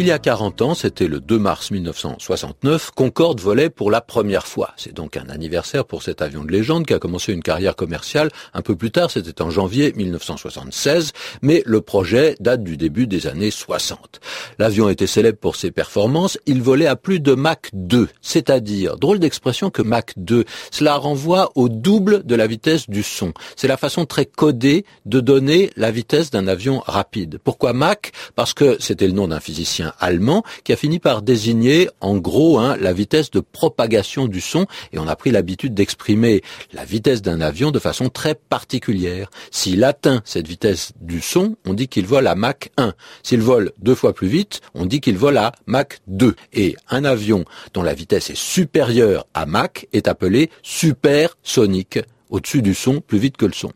Il y a 40 ans, c'était le 2 mars 1969, Concorde volait pour la première fois. C'est donc un anniversaire pour cet avion de légende qui a commencé une carrière commerciale un peu plus tard, c'était en janvier 1976, mais le projet date du début des années 60. L'avion était célèbre pour ses performances, il volait à plus de Mach 2, c'est-à-dire, drôle d'expression que Mach 2, cela renvoie au double de la vitesse du son. C'est la façon très codée de donner la vitesse d'un avion rapide. Pourquoi Mach? Parce que c'était le nom d'un physicien allemand qui a fini par désigner en gros hein, la vitesse de propagation du son et on a pris l'habitude d'exprimer la vitesse d'un avion de façon très particulière. S'il atteint cette vitesse du son, on dit qu'il vole à Mach 1. S'il vole deux fois plus vite, on dit qu'il vole à Mach 2. Et un avion dont la vitesse est supérieure à Mach est appelé supersonique, au-dessus du son, plus vite que le son.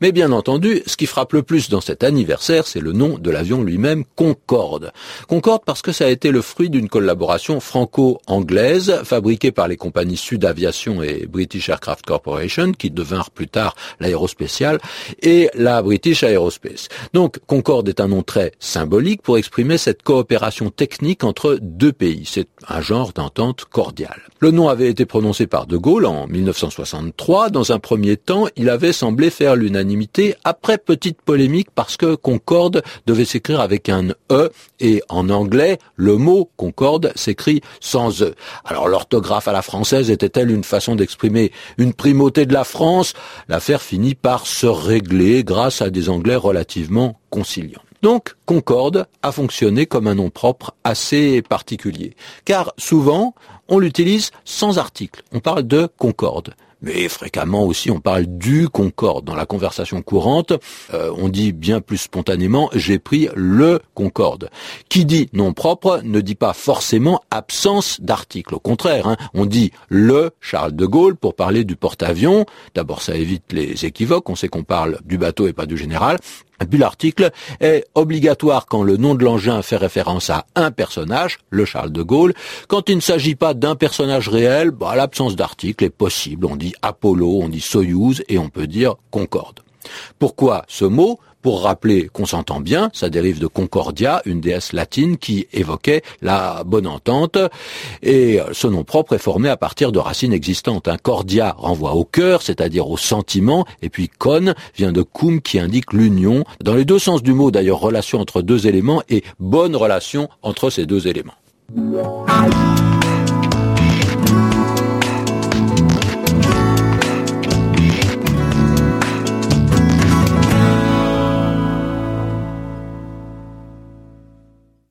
Mais bien entendu, ce qui frappe le plus dans cet anniversaire, c'est le nom de l'avion lui-même, Concorde. Concorde parce que ça a été le fruit d'une collaboration franco-anglaise fabriquée par les compagnies Sud Aviation et British Aircraft Corporation, qui devinrent plus tard l'aérospécial, et la British Aerospace. Donc Concorde est un nom très symbolique pour exprimer cette coopération technique entre deux pays. C'est un genre d'entente cordiale. Le nom avait été prononcé par De Gaulle en 1963. Dans un premier temps, il avait semblé faire l'unanimité après petite polémique parce que Concorde devait s'écrire avec un E et en anglais, le mot Concorde s'écrit sans E. Alors l'orthographe à la française était-elle une façon d'exprimer une primauté de la France? L'affaire finit par se régler grâce à des anglais relativement conciliants. Donc, Concorde a fonctionné comme un nom propre assez particulier. Car souvent, on l'utilise sans article. On parle de Concorde mais fréquemment aussi on parle du Concorde. Dans la conversation courante, euh, on dit bien plus spontanément j'ai pris le Concorde. Qui dit nom propre ne dit pas forcément absence d'article. Au contraire, hein, on dit le Charles de Gaulle pour parler du porte-avions. D'abord ça évite les équivoques, on sait qu'on parle du bateau et pas du général. Puis l'article est obligatoire quand le nom de l'engin fait référence à un personnage, le Charles de Gaulle. Quand il ne s'agit pas d'un personnage réel, bah, l'absence d'article est possible. On dit Apollo, on dit Soyuz et on peut dire Concorde. Pourquoi ce mot? Pour rappeler qu'on s'entend bien, ça dérive de Concordia, une déesse latine qui évoquait la bonne entente, et ce nom propre est formé à partir de racines existantes. Un cordia renvoie au cœur, c'est-à-dire au sentiment, et puis con vient de cum qui indique l'union, dans les deux sens du mot d'ailleurs, relation entre deux éléments et bonne relation entre ces deux éléments.